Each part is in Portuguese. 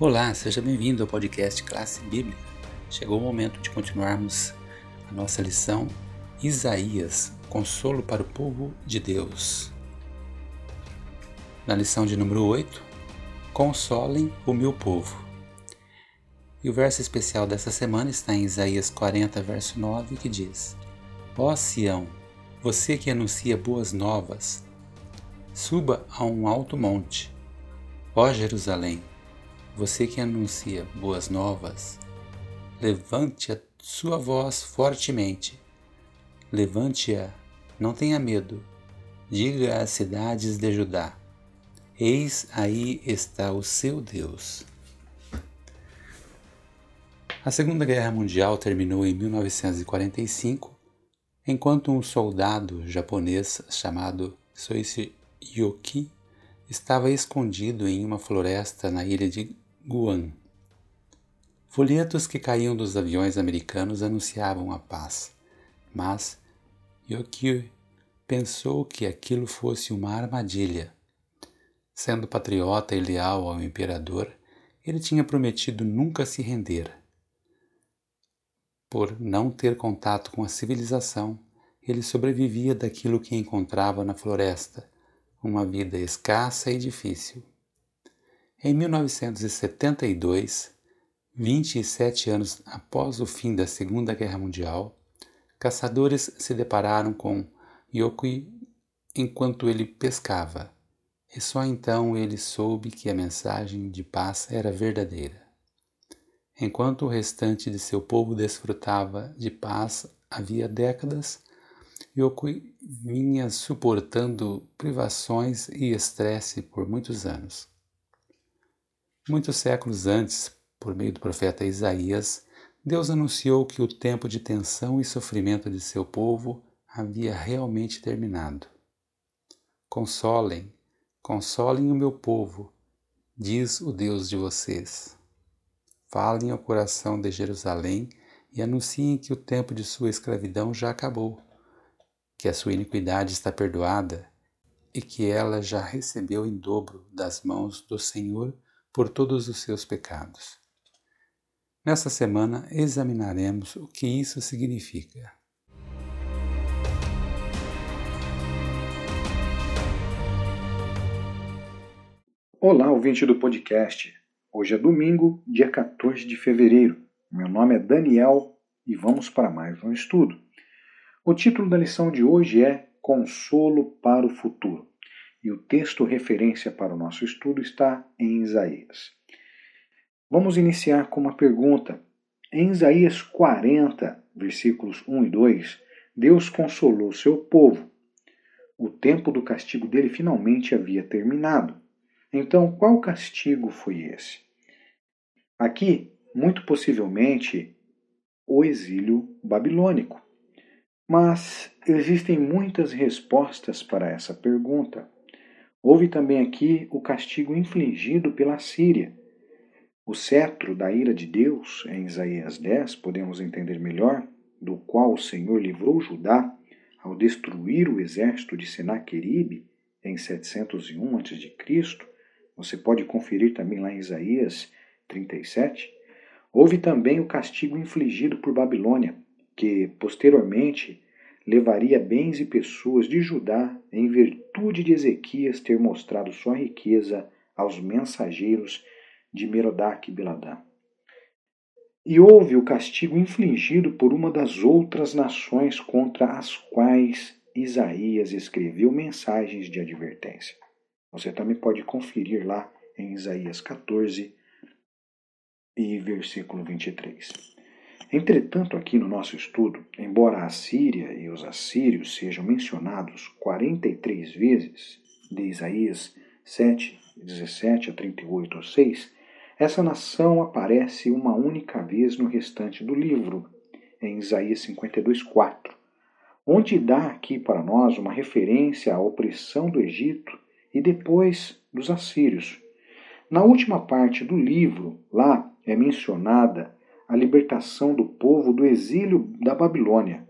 Olá, seja bem-vindo ao podcast Classe Bíblica. Chegou o momento de continuarmos a nossa lição Isaías, consolo para o povo de Deus. Na lição de número 8, Consolem o meu povo. E o verso especial dessa semana está em Isaías 40, verso 9, que diz: Ó Sião, você que anuncia boas novas, suba a um alto monte. Ó Jerusalém, você que anuncia boas novas, levante a sua voz fortemente. Levante-a, não tenha medo. Diga às cidades de Judá: Eis aí está o seu Deus. A Segunda Guerra Mundial terminou em 1945, enquanto um soldado japonês chamado Soichi Yoki estava escondido em uma floresta na ilha de Guam. Folhetos que caíam dos aviões americanos anunciavam a paz, mas Yokio pensou que aquilo fosse uma armadilha. Sendo patriota e leal ao imperador, ele tinha prometido nunca se render. Por não ter contato com a civilização, ele sobrevivia daquilo que encontrava na floresta, uma vida escassa e difícil. Em 1972, 27 anos após o fim da Segunda Guerra Mundial, caçadores se depararam com Yokui enquanto ele pescava, e só então ele soube que a mensagem de paz era verdadeira. Enquanto o restante de seu povo desfrutava de paz havia décadas, Yokui vinha suportando privações e estresse por muitos anos. Muitos séculos antes, por meio do profeta Isaías, Deus anunciou que o tempo de tensão e sofrimento de seu povo havia realmente terminado. Consolem, consolem o meu povo, diz o Deus de vocês. Falem ao coração de Jerusalém e anunciem que o tempo de sua escravidão já acabou, que a sua iniquidade está perdoada e que ela já recebeu em dobro das mãos do Senhor por todos os seus pecados. Nesta semana examinaremos o que isso significa. Olá, ouvinte do podcast. Hoje é domingo, dia 14 de fevereiro. Meu nome é Daniel e vamos para mais um estudo. O título da lição de hoje é Consolo para o Futuro e o texto referência para o nosso estudo está em Isaías. Vamos iniciar com uma pergunta. Em Isaías 40, versículos 1 e 2, Deus consolou seu povo. O tempo do castigo dele finalmente havia terminado. Então, qual castigo foi esse? Aqui, muito possivelmente, o exílio babilônico. Mas existem muitas respostas para essa pergunta. Houve também aqui o castigo infligido pela Síria. O cetro da ira de Deus, em Isaías 10, podemos entender melhor, do qual o Senhor livrou Judá ao destruir o exército de Senaqueribe em 701 a.C. Você pode conferir também lá em Isaías 37. Houve também o castigo infligido por Babilônia, que posteriormente levaria bens e pessoas de Judá em virtude de Ezequias ter mostrado sua riqueza aos mensageiros de Merodach e Biladã. E houve o castigo infligido por uma das outras nações contra as quais Isaías escreveu mensagens de advertência. Você também pode conferir lá em Isaías 14 e versículo 23. Entretanto, aqui no nosso estudo, embora a Síria e os assírios sejam mencionados 43 vezes, de Isaías 7, 17 a 38 ou 6, essa nação aparece uma única vez no restante do livro, em Isaías 52, 4, onde dá aqui para nós uma referência à opressão do Egito e depois dos assírios. Na última parte do livro, lá é mencionada a libertação do povo do exílio da Babilônia.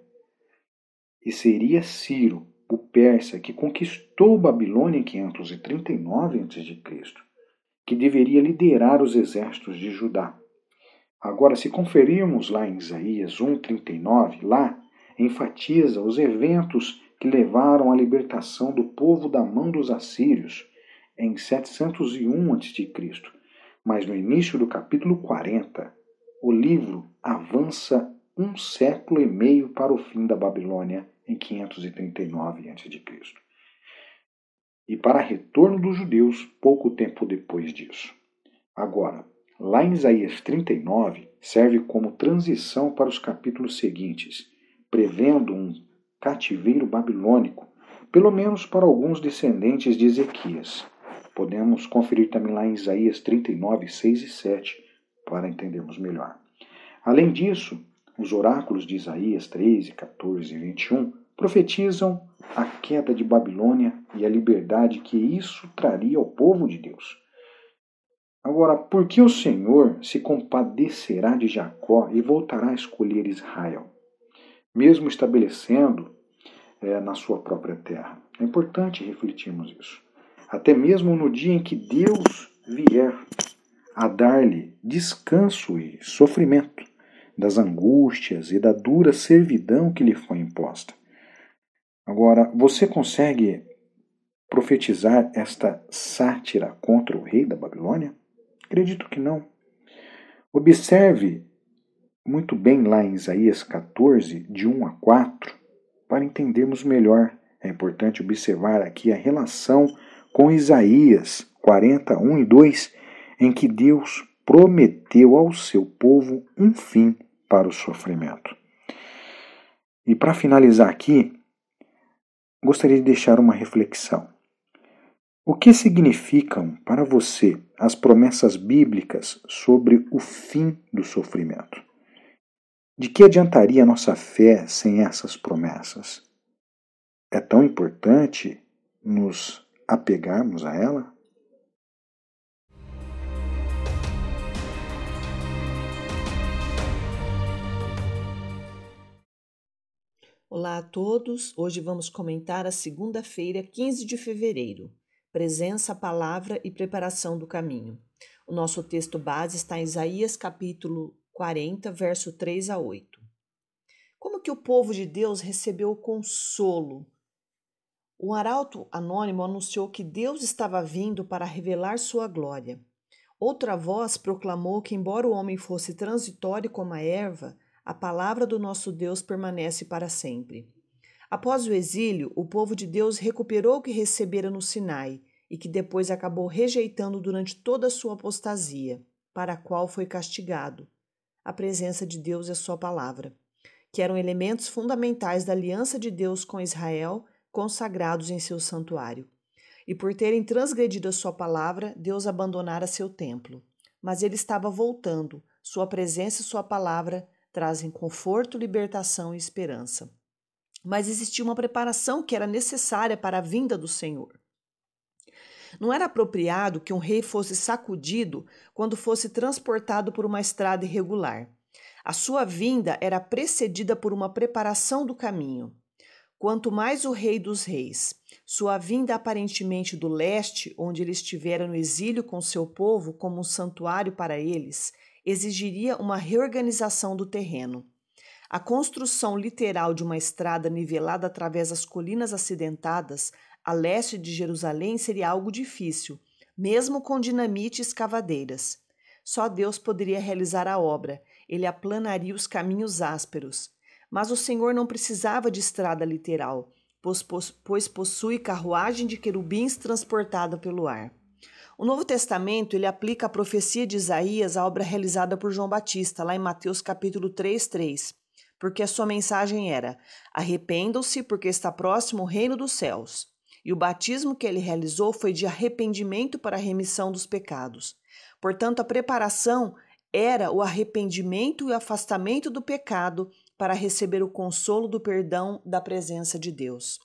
E seria Ciro, o persa, que conquistou Babilônia em 539 a.C., que deveria liderar os exércitos de Judá. Agora, se conferirmos lá em Isaías 1,39, lá enfatiza os eventos que levaram à libertação do povo da mão dos assírios em 701 a.C. Mas no início do capítulo 40, o livro avança um século e meio para o fim da Babilônia em 539 a.C. E para retorno dos judeus pouco tempo depois disso. Agora, lá em Isaías 39, serve como transição para os capítulos seguintes, prevendo um cativeiro babilônico, pelo menos para alguns descendentes de Ezequias. Podemos conferir também lá em Isaías 39, 6 e 7, para entendermos melhor. Além disso, os oráculos de Isaías 13, 14 e 21 profetizam a queda de Babilônia e a liberdade que isso traria ao povo de Deus. Agora, por que o Senhor se compadecerá de Jacó e voltará a escolher Israel, mesmo estabelecendo é, na sua própria terra? É importante refletirmos isso. Até mesmo no dia em que Deus vier a dar-lhe descanso e sofrimento das angústias e da dura servidão que lhe foi imposta. Agora, você consegue profetizar esta sátira contra o rei da Babilônia? Acredito que não. Observe muito bem lá em Isaías 14, de 1 a 4, para entendermos melhor. É importante observar aqui a relação com Isaías 41 e 2, em que Deus prometeu ao seu povo um fim para o sofrimento. E para finalizar aqui, gostaria de deixar uma reflexão. O que significam para você as promessas bíblicas sobre o fim do sofrimento? De que adiantaria nossa fé sem essas promessas? É tão importante nos apegarmos a ela? Olá a todos. Hoje vamos comentar a segunda-feira, 15 de fevereiro. Presença, palavra e preparação do caminho. O nosso texto base está em Isaías capítulo 40, verso 3 a 8. Como que o povo de Deus recebeu o consolo? O arauto anônimo anunciou que Deus estava vindo para revelar sua glória. Outra voz proclamou que, embora o homem fosse transitório como a erva, a palavra do nosso Deus permanece para sempre. Após o exílio, o povo de Deus recuperou o que recebera no Sinai e que depois acabou rejeitando durante toda a sua apostasia, para a qual foi castigado. A presença de Deus e a sua palavra, que eram elementos fundamentais da aliança de Deus com Israel, consagrados em seu santuário. E por terem transgredido a sua palavra, Deus abandonara seu templo. Mas ele estava voltando, sua presença e sua palavra trazem conforto, libertação e esperança. Mas existia uma preparação que era necessária para a vinda do Senhor. Não era apropriado que um rei fosse sacudido quando fosse transportado por uma estrada irregular. A sua vinda era precedida por uma preparação do caminho. Quanto mais o rei dos reis, sua vinda aparentemente do leste, onde ele estivera no exílio com seu povo como um santuário para eles, exigiria uma reorganização do terreno. A construção literal de uma estrada nivelada através das colinas acidentadas a leste de Jerusalém seria algo difícil, mesmo com dinamite e escavadeiras. Só Deus poderia realizar a obra, ele aplanaria os caminhos ásperos. Mas o Senhor não precisava de estrada literal, pois, possui carruagem de querubins transportada pelo ar. O Novo Testamento ele aplica a profecia de Isaías à obra realizada por João Batista, lá em Mateus capítulo 3, 3, porque a sua mensagem era: Arrependam-se, porque está próximo o reino dos céus. E o batismo que ele realizou foi de arrependimento para a remissão dos pecados. Portanto, a preparação era o arrependimento e o afastamento do pecado para receber o consolo do perdão da presença de Deus.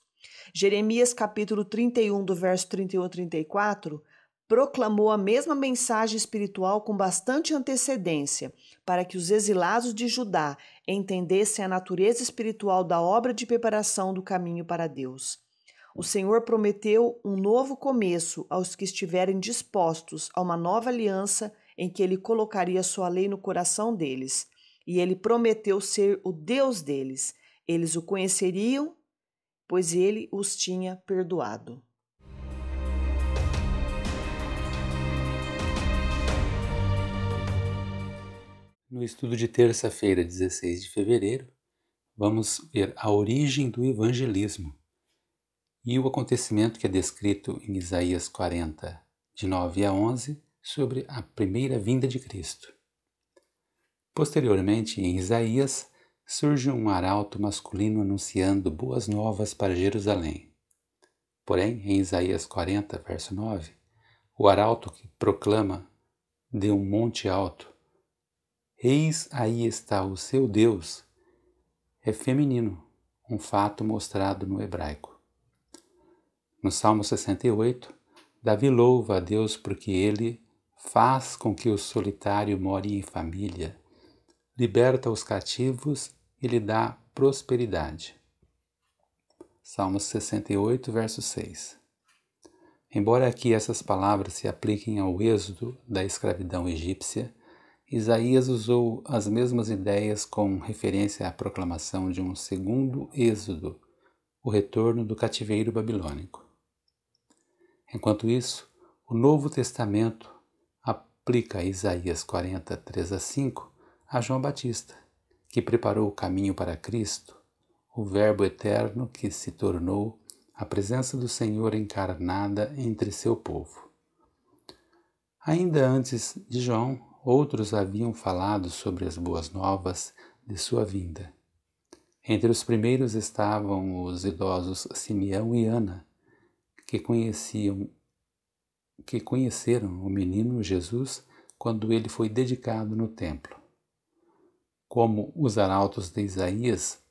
Jeremias capítulo 31, do verso 31 a 34, proclamou a mesma mensagem espiritual com bastante antecedência, para que os exilados de Judá entendessem a natureza espiritual da obra de preparação do caminho para Deus. O Senhor prometeu um novo começo aos que estiverem dispostos a uma nova aliança em que ele colocaria sua lei no coração deles. E ele prometeu ser o Deus deles. Eles o conheceriam, pois ele os tinha perdoado. No estudo de terça-feira, 16 de fevereiro, vamos ver a origem do evangelismo e o acontecimento que é descrito em Isaías 40, de 9 a 11, sobre a primeira vinda de Cristo. Posteriormente, em Isaías, surge um arauto masculino anunciando boas novas para Jerusalém. Porém, em Isaías 40, verso 9, o arauto que proclama de um monte alto: Eis aí está o seu Deus, é feminino, um fato mostrado no hebraico. No Salmo 68, Davi louva a Deus porque ele faz com que o solitário more em família, liberta os cativos e lhe dá prosperidade. Salmo 68, verso 6. Embora aqui essas palavras se apliquem ao êxodo da escravidão egípcia, Isaías usou as mesmas ideias com referência à proclamação de um segundo êxodo, o retorno do cativeiro babilônico. Enquanto isso, o Novo Testamento aplica Isaías 40, 3 a 5 a João Batista, que preparou o caminho para Cristo, o Verbo eterno que se tornou a presença do Senhor encarnada entre seu povo. Ainda antes de João, outros haviam falado sobre as boas novas de sua vinda. Entre os primeiros estavam os idosos Simeão e Ana, que conheciam que conheceram o menino Jesus quando ele foi dedicado no templo. Como os arautos de Isaías,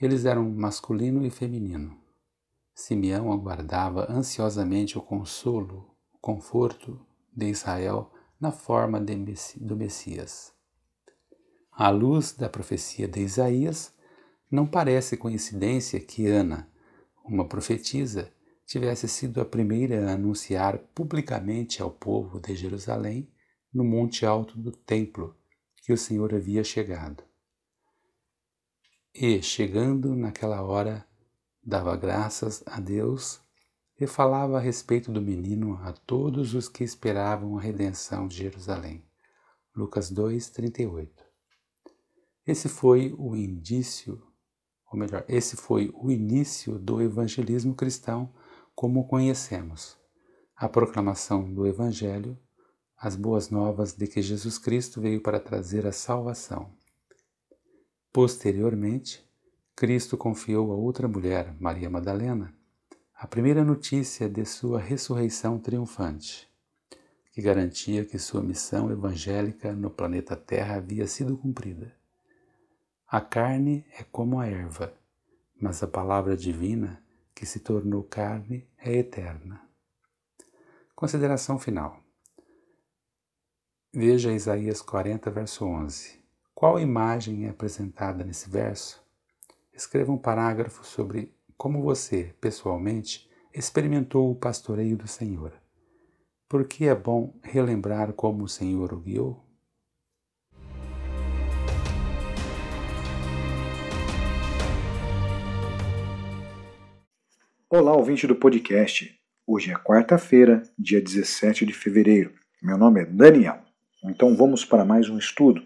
eles eram masculino e feminino. Simeão aguardava ansiosamente o consolo, o conforto de Israel na forma do Messias. À luz da profecia de Isaías, não parece coincidência que Ana, uma profetisa, tivesse sido a primeira a anunciar publicamente ao povo de Jerusalém, no monte alto do templo, que o Senhor havia chegado. E, chegando naquela hora, dava graças a Deus e falava a respeito do menino a todos os que esperavam a redenção de Jerusalém. Lucas 2, 38. Esse foi o indício, ou melhor, esse foi o início do evangelismo cristão como o conhecemos, a proclamação do Evangelho, as boas novas de que Jesus Cristo veio para trazer a salvação. Posteriormente, Cristo confiou a outra mulher, Maria Madalena, a primeira notícia de sua ressurreição triunfante, que garantia que sua missão evangélica no planeta Terra havia sido cumprida. A carne é como a erva, mas a palavra divina que se tornou carne é eterna. Consideração final. Veja Isaías 40, verso 11. Qual imagem é apresentada nesse verso? Escreva um parágrafo sobre como você, pessoalmente, experimentou o pastoreio do Senhor. Por que é bom relembrar como o Senhor o guiou? Olá, ouvinte do podcast. Hoje é quarta-feira, dia 17 de fevereiro. Meu nome é Daniel. Então vamos para mais um estudo.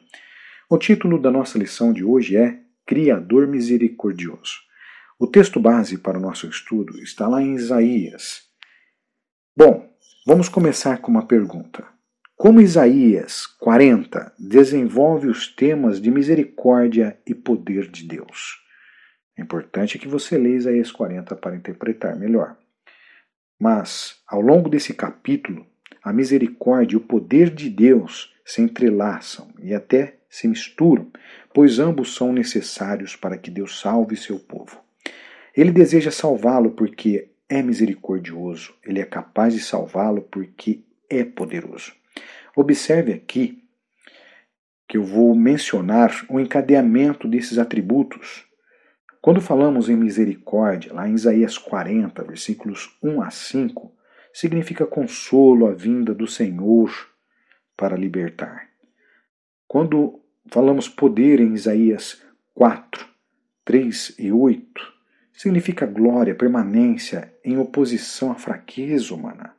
O título da nossa lição de hoje é Criador Misericordioso. O texto base para o nosso estudo está lá em Isaías. Bom, vamos começar com uma pergunta. Como Isaías 40 desenvolve os temas de misericórdia e poder de Deus? É importante que você leia Isaías 40 para interpretar melhor. Mas, ao longo desse capítulo, a misericórdia e o poder de Deus se entrelaçam e até se misturam, pois ambos são necessários para que Deus salve seu povo. Ele deseja salvá-lo porque é misericordioso, ele é capaz de salvá-lo porque é poderoso. Observe aqui que eu vou mencionar o encadeamento desses atributos Quando falamos em misericórdia, lá em Isaías 40, versículos 1 a 5, significa consolo à vinda do Senhor para libertar. Quando falamos poder em Isaías 4, 3 e 8, significa glória, permanência em oposição à fraqueza humana.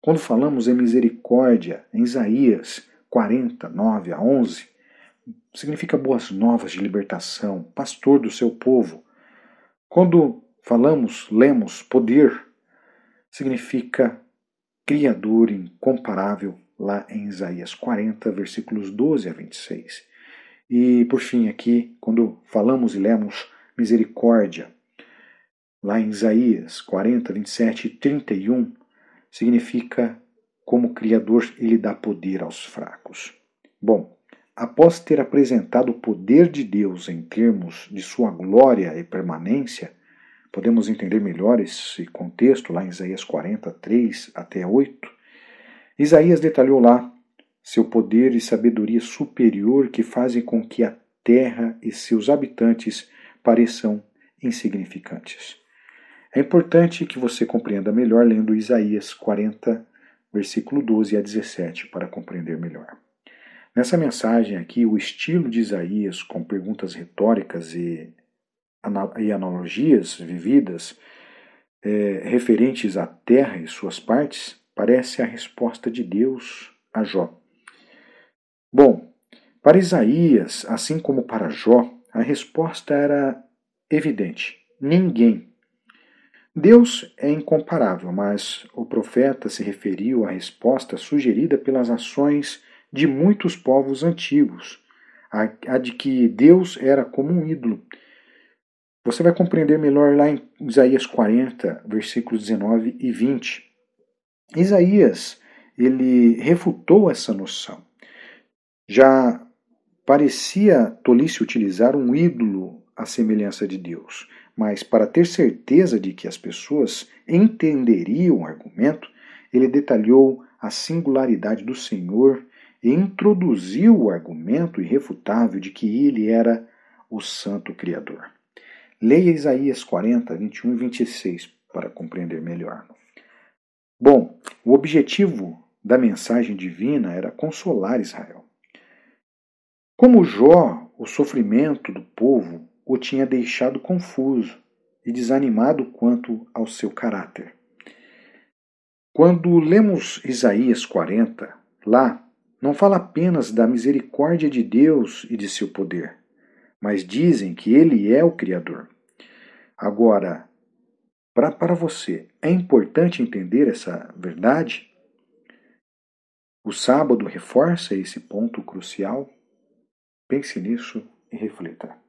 Quando falamos em misericórdia em Isaías 40, 9 a 11, significa boas novas de libertação, pastor do seu povo. Quando falamos, lemos poder, significa Criador incomparável, lá em Isaías 40, versículos 12 a 26. E, por fim, aqui, quando falamos e lemos misericórdia, lá em Isaías 40, 27 e 31, significa como Criador ele dá poder aos fracos. Bom, após ter apresentado o poder de Deus em termos de sua glória e permanência, Podemos entender melhor esse contexto lá em Isaías 43 até 8. Isaías detalhou lá seu poder e sabedoria superior que fazem com que a terra e seus habitantes pareçam insignificantes. É importante que você compreenda melhor lendo Isaías 40, versículo 12 a 17, para compreender melhor. Nessa mensagem aqui, o estilo de Isaías, com perguntas retóricas e e analogias vividas é, referentes à terra e suas partes, parece a resposta de Deus a Jó. Bom, para Isaías, assim como para Jó, a resposta era evidente: ninguém. Deus é incomparável, mas o profeta se referiu à resposta sugerida pelas ações de muitos povos antigos, a, de que Deus era como um ídolo você vai compreender melhor lá em Isaías 40, versículos 19 e 20. Isaías, ele refutou essa noção. Já parecia tolice utilizar um ídolo à semelhança de Deus, mas para ter certeza de que as pessoas entenderiam o argumento, ele detalhou a singularidade do Senhor e introduziu o argumento irrefutável de que ele era o Santo Criador. Leia Isaías 40, 21 e 26 para compreender melhor. Bom, o objetivo da mensagem divina era consolar Israel. Como Jó, o sofrimento do povo o tinha deixado confuso e desanimado quanto ao seu caráter. Quando lemos Isaías 40, lá não fala apenas da misericórdia de Deus e de seu poder, mas dizem que ele é o Criador. Agora, pra, para você, é importante entender essa verdade? O sábado reforça esse ponto crucial? Pense nisso e reflita.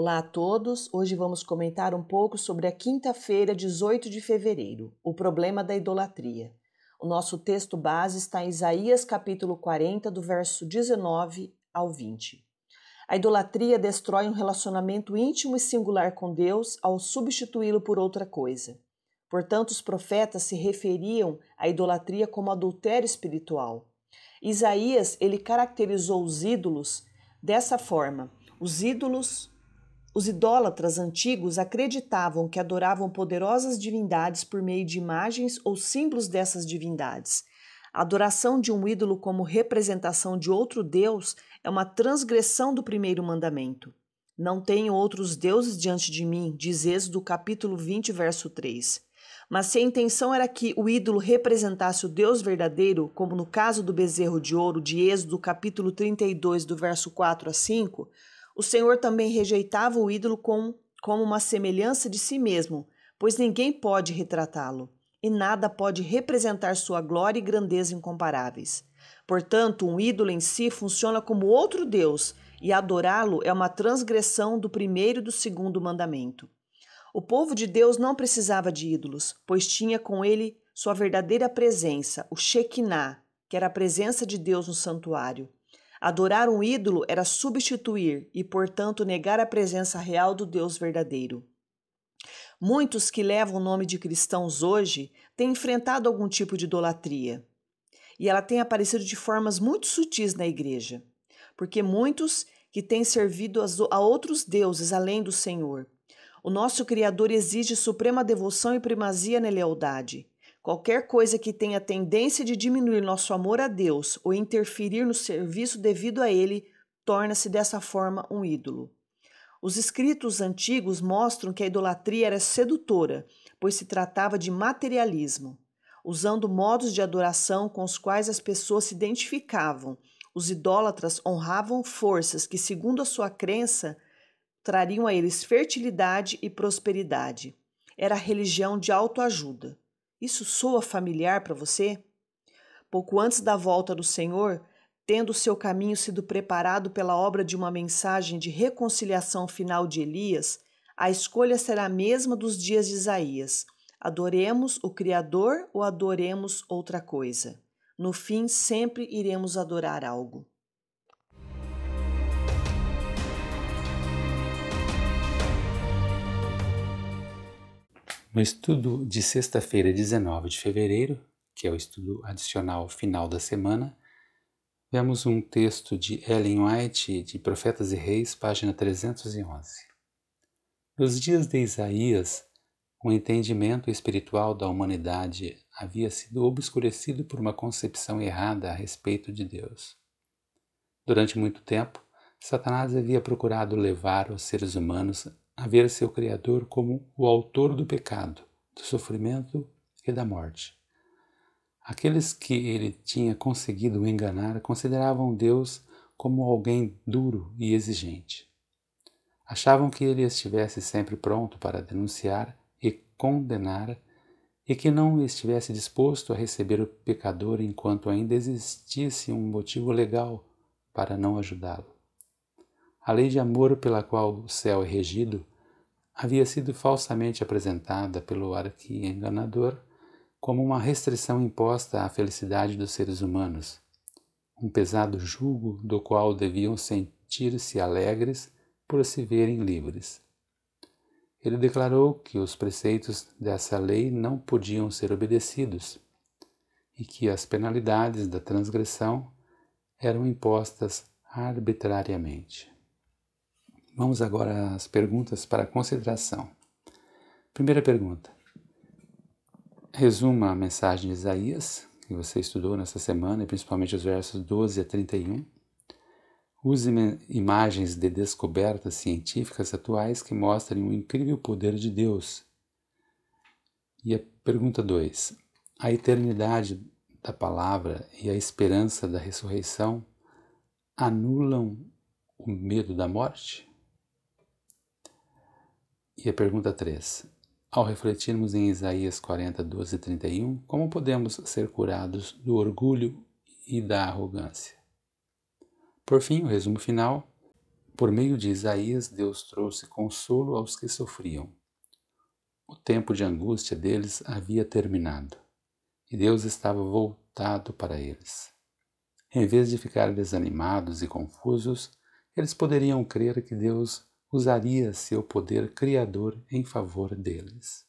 Olá a todos! Hoje vamos comentar um pouco sobre a quinta-feira, 18 de fevereiro, o problema da idolatria. O nosso texto base está em Isaías capítulo 40, do verso 19 ao 20. A idolatria destrói um relacionamento íntimo e singular com Deus ao substituí-lo por outra coisa. Portanto, os profetas se referiam à idolatria como adultério espiritual. Isaías, ele caracterizou os ídolos dessa forma: os ídolos os idólatras antigos acreditavam que adoravam poderosas divindades por meio de imagens ou símbolos dessas divindades. A adoração de um ídolo como representação de outro Deus é uma transgressão do primeiro mandamento. Não tenho outros deuses diante de mim, diz Êxodo capítulo 20, verso 3. Mas se a intenção era que o ídolo representasse o Deus verdadeiro, como no caso do bezerro de ouro de Êxodo capítulo 32, do verso 4 a 5, o Senhor também rejeitava o ídolo com, como uma semelhança de si mesmo, pois ninguém pode retratá-lo, e nada pode representar sua glória e grandeza incomparáveis. Portanto, um ídolo em si funciona como outro Deus, e adorá-lo é uma transgressão do primeiro e do segundo mandamento. O povo de Deus não precisava de ídolos, pois tinha com ele sua verdadeira presença, o Shekinah, que era a presença de Deus no santuário. Adorar um ídolo era substituir e, portanto, negar a presença real do Deus verdadeiro. Muitos que levam o nome de cristãos hoje têm enfrentado algum tipo de idolatria. e ela tem aparecido de formas muito sutis na igreja, porque muitos que têm servido a outros deuses além do Senhor. O nosso Criador exige suprema devoção e primazia na lealdade. Qualquer coisa que tenha tendência de diminuir nosso amor a Deus ou interferir no serviço devido a Ele torna-se dessa forma um ídolo. Os escritos antigos mostram que a idolatria era sedutora, pois se tratava de materialismo. Usando modos de adoração com os quais as pessoas se identificavam, os idólatras honravam forças que, segundo a sua crença, trariam a eles fertilidade e prosperidade. Era a religião de autoajuda. Isso soa familiar para você? Pouco antes da volta do Senhor, tendo seu caminho sido preparado pela obra de uma mensagem de reconciliação final de Elias, a escolha será a mesma dos dias de Isaías. Adoremos o Criador ou adoremos outra coisa? No fim, sempre iremos adorar algo. No estudo de sexta-feira, 19 de fevereiro, que é o estudo adicional final da semana, Vemos um texto de Ellen White, de Profetas e Reis, página 311. Nos dias de Isaías, o entendimento espiritual da humanidade havia sido obscurecido por uma concepção errada a respeito de Deus. Durante muito tempo, Satanás havia procurado levar os seres humanos a ver seu Criador como o autor do pecado, do sofrimento e da morte. Aqueles que ele tinha conseguido enganar consideravam Deus como alguém duro e exigente. Achavam que ele estivesse sempre pronto para denunciar e condenar e que não estivesse disposto a receber o pecador enquanto ainda existisse um motivo legal para não ajudá-lo. A lei de amor pela qual o céu é regido havia sido falsamente apresentada pelo arqui-enganador como uma restrição imposta à felicidade dos seres humanos, um pesado jugo do qual deviam sentir-se alegres por se verem livres. Ele declarou que os preceitos dessa lei não podiam ser obedecidos e que as penalidades da transgressão eram impostas arbitrariamente. Vamos agora às perguntas para consideração. Primeira pergunta: Resuma a mensagem de Isaías, que você estudou nessa semana, e principalmente os versos 12 a 31. Use imagens de descobertas científicas atuais que mostrem o incrível poder de Deus. E a pergunta 2. A eternidade da palavra e a esperança da ressurreição anulam o medo da morte? E a pergunta 3. Ao refletirmos em Isaías 40, 12 e 31, como podemos ser curados do orgulho e da arrogância? Por fim, o resumo final. Por meio de Isaías, Deus trouxe consolo aos que sofriam. O tempo de angústia deles havia terminado e Deus estava voltado para eles. Em vez de ficar desanimados e confusos, eles poderiam crer que Deus usaria seu poder criador em favor deles.